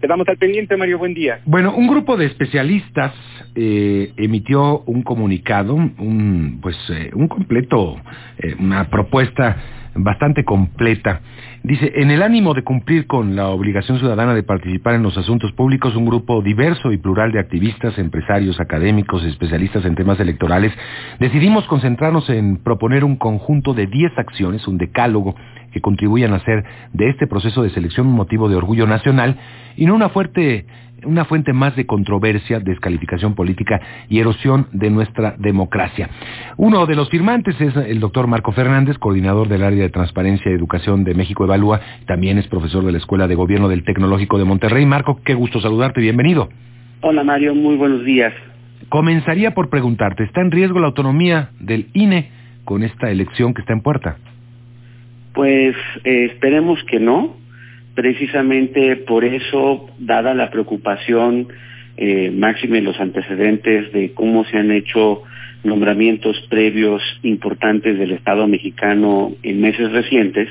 Quedamos al pendiente, Mario. Buen día. Bueno, un grupo de especialistas eh, emitió un comunicado, un pues eh, un completo, eh, una propuesta bastante completa. Dice, en el ánimo de cumplir con la obligación ciudadana de participar en los asuntos públicos, un grupo diverso y plural de activistas, empresarios, académicos, especialistas en temas electorales, decidimos concentrarnos en proponer un conjunto de 10 acciones, un decálogo, que contribuyan a hacer de este proceso de selección un motivo de orgullo nacional y no una fuerte una fuente más de controversia, descalificación política y erosión de nuestra democracia. Uno de los firmantes es el doctor Marco Fernández, coordinador del área de transparencia y educación de México Evalúa, también es profesor de la Escuela de Gobierno del Tecnológico de Monterrey. Marco, qué gusto saludarte, bienvenido. Hola Mario, muy buenos días. Comenzaría por preguntarte, ¿está en riesgo la autonomía del INE con esta elección que está en puerta? Pues eh, esperemos que no. Precisamente por eso, dada la preocupación eh, máxima en los antecedentes de cómo se han hecho nombramientos previos importantes del Estado mexicano en meses recientes,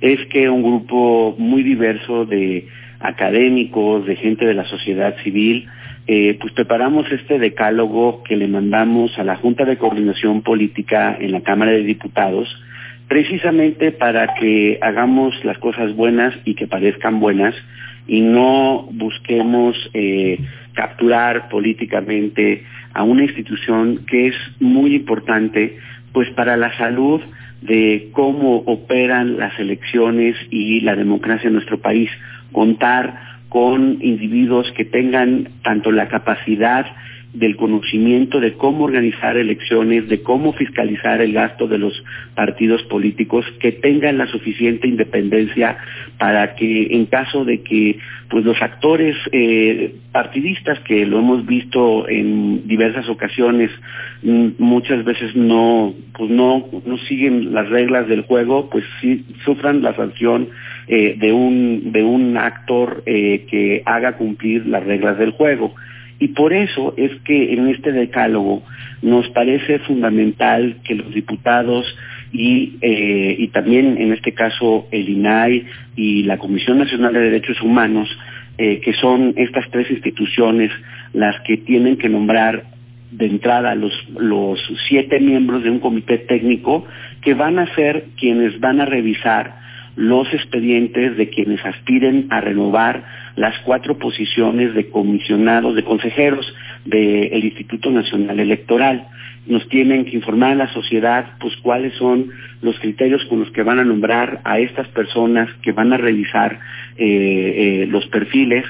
es que un grupo muy diverso de académicos, de gente de la sociedad civil, eh, pues preparamos este decálogo que le mandamos a la Junta de Coordinación Política en la Cámara de Diputados, precisamente para que hagamos las cosas buenas y que parezcan buenas y no busquemos eh, capturar políticamente a una institución que es muy importante pues para la salud de cómo operan las elecciones y la democracia en nuestro país. Contar con individuos que tengan tanto la capacidad del conocimiento de cómo organizar elecciones, de cómo fiscalizar el gasto de los partidos políticos, que tengan la suficiente independencia para que en caso de que pues los actores eh, partidistas que lo hemos visto en diversas ocasiones muchas veces no pues no no siguen las reglas del juego pues sí sufran la sanción eh, de un de un actor eh, que haga cumplir las reglas del juego y por eso es que en este decálogo nos parece fundamental que los diputados y, eh, también en este caso el INAI y la Comisión Nacional de Derechos Humanos, eh, que son estas tres instituciones las que tienen que nombrar de entrada los siete miembros de un comité técnico que van a ser quienes van a revisar los expedientes de quienes aspiren a renovar las cuatro posiciones de comisionados, de consejeros del Instituto Nacional Electoral. Nos tienen que informar a la sociedad pues cuáles son los criterios con los que van a nombrar a estas personas que van a revisar eh, eh, los perfiles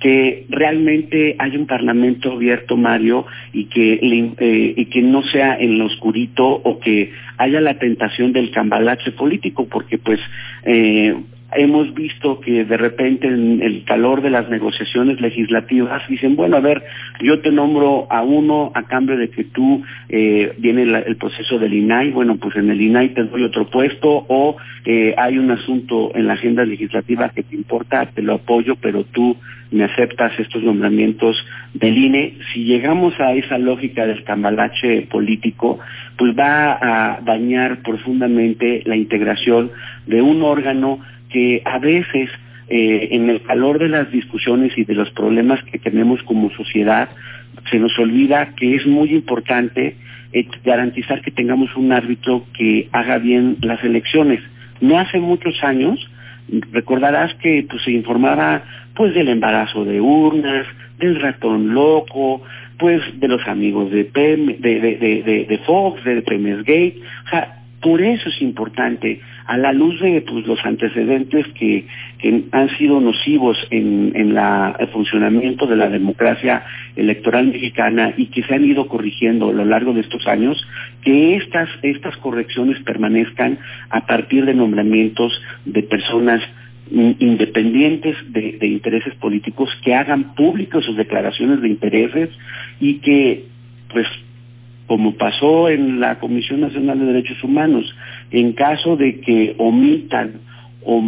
que realmente haya un parlamento abierto, Mario, y que, eh, y que no sea en lo oscurito o que haya la tentación del cambalache político, porque pues eh, hemos visto que de repente en el calor de las negociaciones legislativas dicen, bueno, a ver, yo te nombro a uno a cambio de que tú eh, viene el proceso del INAI, bueno, pues en el INAI te doy otro puesto o eh, hay un asunto en la agenda legislativa que te importa, te lo apoyo, pero tú me aceptas estos nombramientos del INE. Si llegamos a esa lógica del cambalache político, pues va a dañar profundamente la integración de un órgano que a veces eh, en el calor de las discusiones y de los problemas que tenemos como sociedad, se nos olvida que es muy importante eh, garantizar que tengamos un árbitro que haga bien las elecciones. No hace muchos años, recordarás que pues, se informaba pues del embarazo de urnas, del ratón loco, pues de los amigos de, Fox, de Gate, o sea, por eso es importante, a la luz de pues, los antecedentes que, han sido nocivos en, el funcionamiento de la democracia electoral mexicana y que se han ido corrigiendo a lo largo de estos años, que estas, estas correcciones permanezcan a partir de nombramientos de personas independientes de, de intereses políticos que hagan públicas sus declaraciones de intereses y que pues como pasó en la Comisión Nacional de Derechos Humanos, en caso de que omitan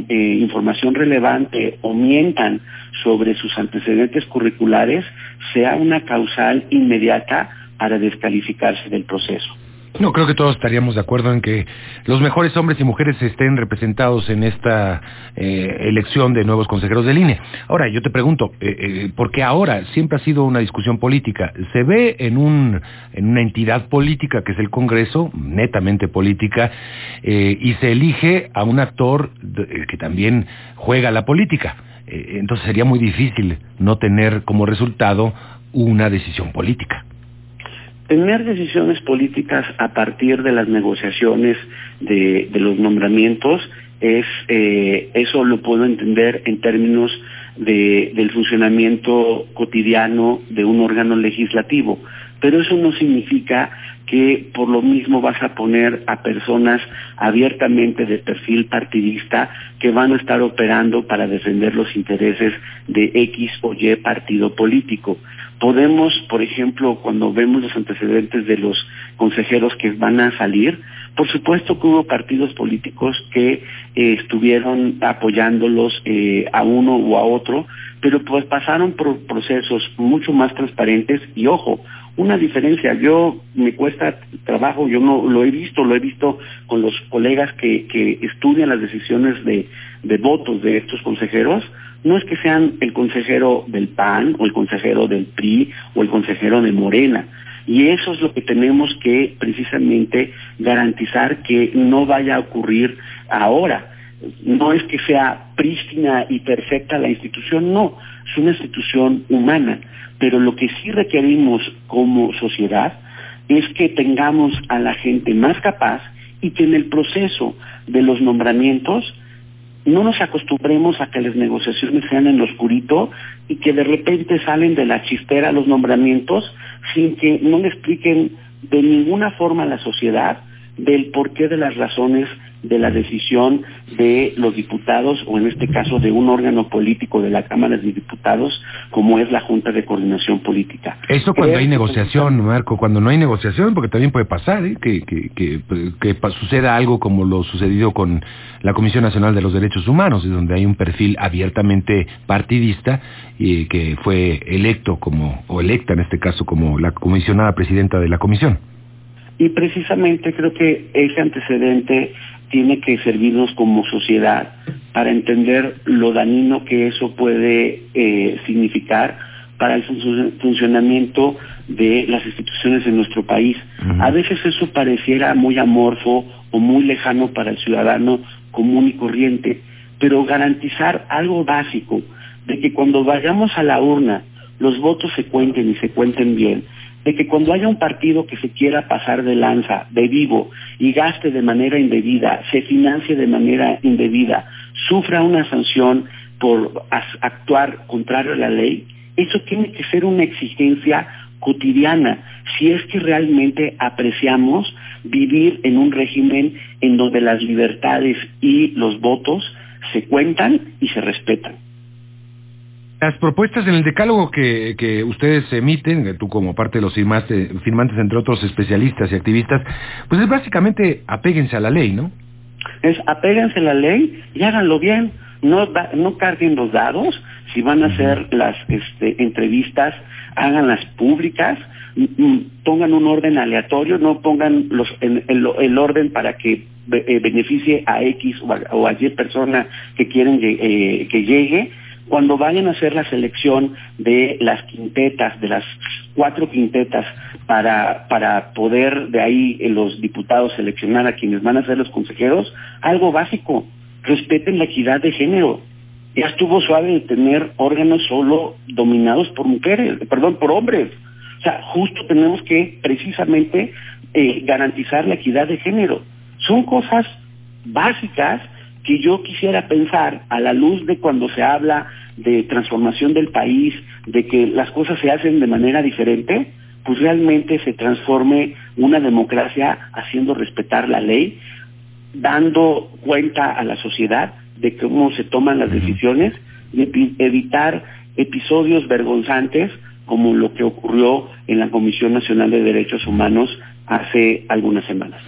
eh, información relevante o mientan sobre sus antecedentes curriculares, sea una causal inmediata para descalificarse del proceso. No, creo que todos estaríamos de acuerdo en que los mejores hombres y mujeres estén representados en esta eh, elección de nuevos consejeros del INE. Ahora, yo te pregunto, eh, eh, ¿por qué ahora? Siempre ha sido una discusión política. ¿Se ve en, un, en una entidad política que es el Congreso, netamente política, y se elige a un actor que también juega la política? entonces sería muy difícil no tener como resultado una decisión política tener decisiones políticas a partir de las negociaciones de, los nombramientos es eh, eso lo puedo entender en términos del funcionamiento cotidiano de un órgano legislativo, pero eso no significa que por lo mismo vas a poner a personas abiertamente de perfil partidista que van a estar operando para defender los intereses de X o Y partido político. Podemos, por ejemplo, cuando vemos los antecedentes de los consejeros que van a salir, por supuesto que hubo partidos políticos que eh, estuvieron apoyándolos eh, a uno o a otro, pero pues pasaron por procesos mucho más transparentes y ojo, una diferencia. Yo me cuesta trabajo, yo no lo he visto, lo he visto con los colegas que, estudian las decisiones de, de votos de estos consejeros. No es que sean el consejero del PAN o el consejero del PRI o el consejero de Morena. Y eso es lo que tenemos que precisamente garantizar que no vaya a ocurrir ahora. No es que sea prístina y perfecta la institución, no, es una institución humana. Pero lo que sí requerimos como sociedad es que tengamos a la gente más capaz y que en el proceso de los nombramientos no nos acostumbremos a que las negociaciones sean en lo oscurito y que de repente salen de la chistera los nombramientos sin que no le expliquen de ninguna forma a la sociedad del porqué de las razones de la decisión de los diputados o en este caso de un órgano político de la Cámara de Diputados como es la Junta de Coordinación Política. Eso cuando hay negociación, Marco, cuando no hay negociación, porque también puede pasar ¿eh? que, que, que, suceda algo como lo sucedido con la Comisión Nacional de los Derechos Humanos, donde hay un perfil abiertamente partidista y que fue electo como, o electa en este caso como la comisionada presidenta de la comisión. Y precisamente creo que ese antecedente tiene que servirnos como sociedad para entender lo dañino que eso puede eh, significar para el funcionamiento de las instituciones en nuestro país. A veces eso pareciera muy amorfo o muy lejano para el ciudadano común y corriente, pero garantizar algo básico de que cuando vayamos a la urna los votos se cuenten y se cuenten bien, de que cuando haya un partido que se quiera pasar de lanza, de vivo, y gaste de manera indebida, se financie de manera indebida, sufra una sanción por actuar contrario a la ley, eso tiene que ser una exigencia cotidiana, si es que realmente apreciamos vivir en un régimen en donde las libertades y los votos se cuentan y se respetan. Las propuestas en el decálogo que, que ustedes emiten, tú como parte de los firmantes, firmantes, entre otros especialistas y activistas, pues es básicamente apéguense a la ley, ¿no? Es apéguense a la ley y háganlo bien. No, no carguen los dados. Si van a hacer las este, entrevistas, háganlas públicas. Pongan un orden aleatorio, no pongan los, el, orden para que eh, beneficie a X o a, Y persona que quieren eh, que llegue cuando vayan a hacer la selección de las quintetas, de las cuatro quintetas, para, para poder de ahí eh, los diputados seleccionar a quienes van a ser los consejeros, algo básico, respeten la equidad de género. Ya estuvo suave de tener órganos solo dominados por mujeres, perdón, por hombres. O sea, justo tenemos que precisamente eh, garantizar la equidad de género. Son cosas básicas que yo quisiera pensar a la luz de cuando se habla de transformación del país, de que las cosas se hacen de manera diferente, pues realmente se transforme una democracia haciendo respetar la ley, dando cuenta a la sociedad de cómo se toman las decisiones y evitar episodios vergonzantes como lo que ocurrió en la Comisión Nacional de Derechos Humanos hace algunas semanas.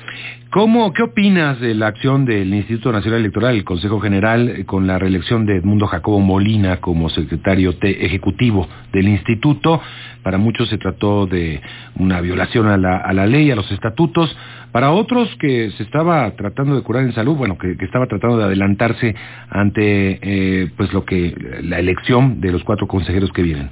¿Cómo, ¿Qué opinas de la acción del Instituto Nacional Electoral, el Consejo General, con la reelección de Edmundo Jacobo Molina como secretario ejecutivo del instituto? Para muchos se trató de una violación a la, a la, ley, a los estatutos. Para otros que se estaba tratando de curar en salud, bueno, que, que estaba tratando de adelantarse ante eh, pues lo que la elección de los cuatro consejeros que vienen.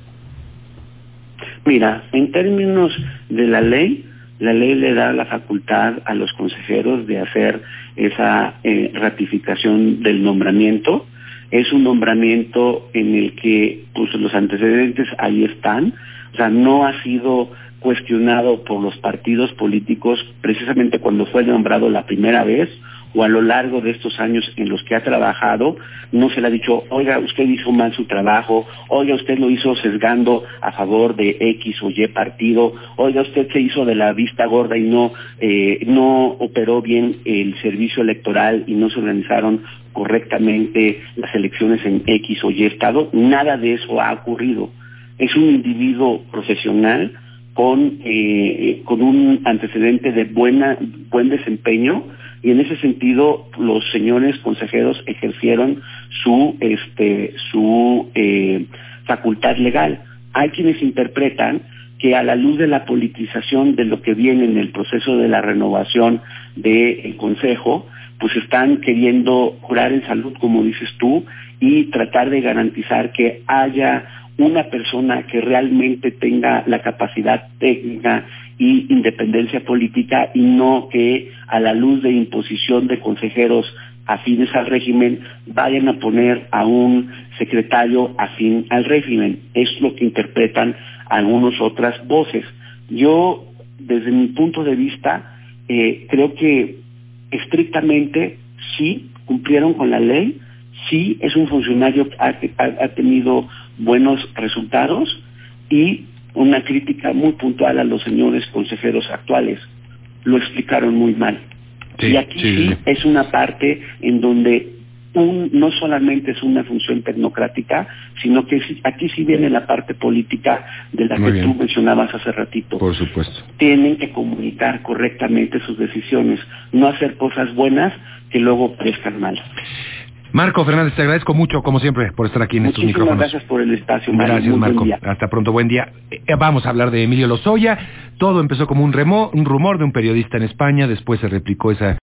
Mira, en términos de la ley, la ley le da la facultad a los consejeros de hacer esa eh, ratificación del nombramiento. Es un nombramiento en el que pues, los antecedentes ahí están. O sea, no ha sido cuestionado por los partidos políticos precisamente cuando fue nombrado la primera vez o a lo largo de estos años en los que ha trabajado, no se le ha dicho, oiga, usted hizo mal su trabajo, oiga, usted lo hizo sesgando a favor de X o Y partido, oiga, usted se hizo de la vista gorda y no, eh, no operó bien el servicio electoral y no se organizaron correctamente las elecciones en X o Y estado. Nada de eso ha ocurrido. Es un individuo profesional con, eh, con un antecedente de buena, buen desempeño, y en ese sentido los señores consejeros ejercieron su este su eh, facultad legal. Hay quienes interpretan que a la luz de la politización de lo que viene en el proceso de la renovación del Consejo, pues están queriendo curar en salud, como dices tú, y tratar de garantizar que haya una persona que realmente tenga la capacidad técnica y independencia política y no que a la luz de imposición de consejeros afines al régimen vayan a poner a un secretario afín al régimen. Es lo que interpretan algunas otras voces. Yo, desde mi punto de vista, eh, creo que estrictamente sí cumplieron con la ley, sí es un funcionario que ha tenido buenos resultados y una crítica muy puntual a los señores consejeros actuales. Lo explicaron muy mal. y aquí sí, es una parte en donde un, no solamente es una función tecnocrática, sino que aquí sí viene la parte política de la que tú mencionabas hace ratito. Por supuesto. Tienen que comunicar correctamente sus decisiones, no hacer cosas buenas que luego parezcan mal. Marco Fernández, te agradezco mucho, como siempre, por estar aquí en estos micrófonos. gracias por el espacio, Mario. Gracias, Marco. Hasta pronto, buen día. Eh, vamos a hablar de Emilio Lozoya. Todo empezó como un, remo, un rumor de un periodista en España, después se replicó esa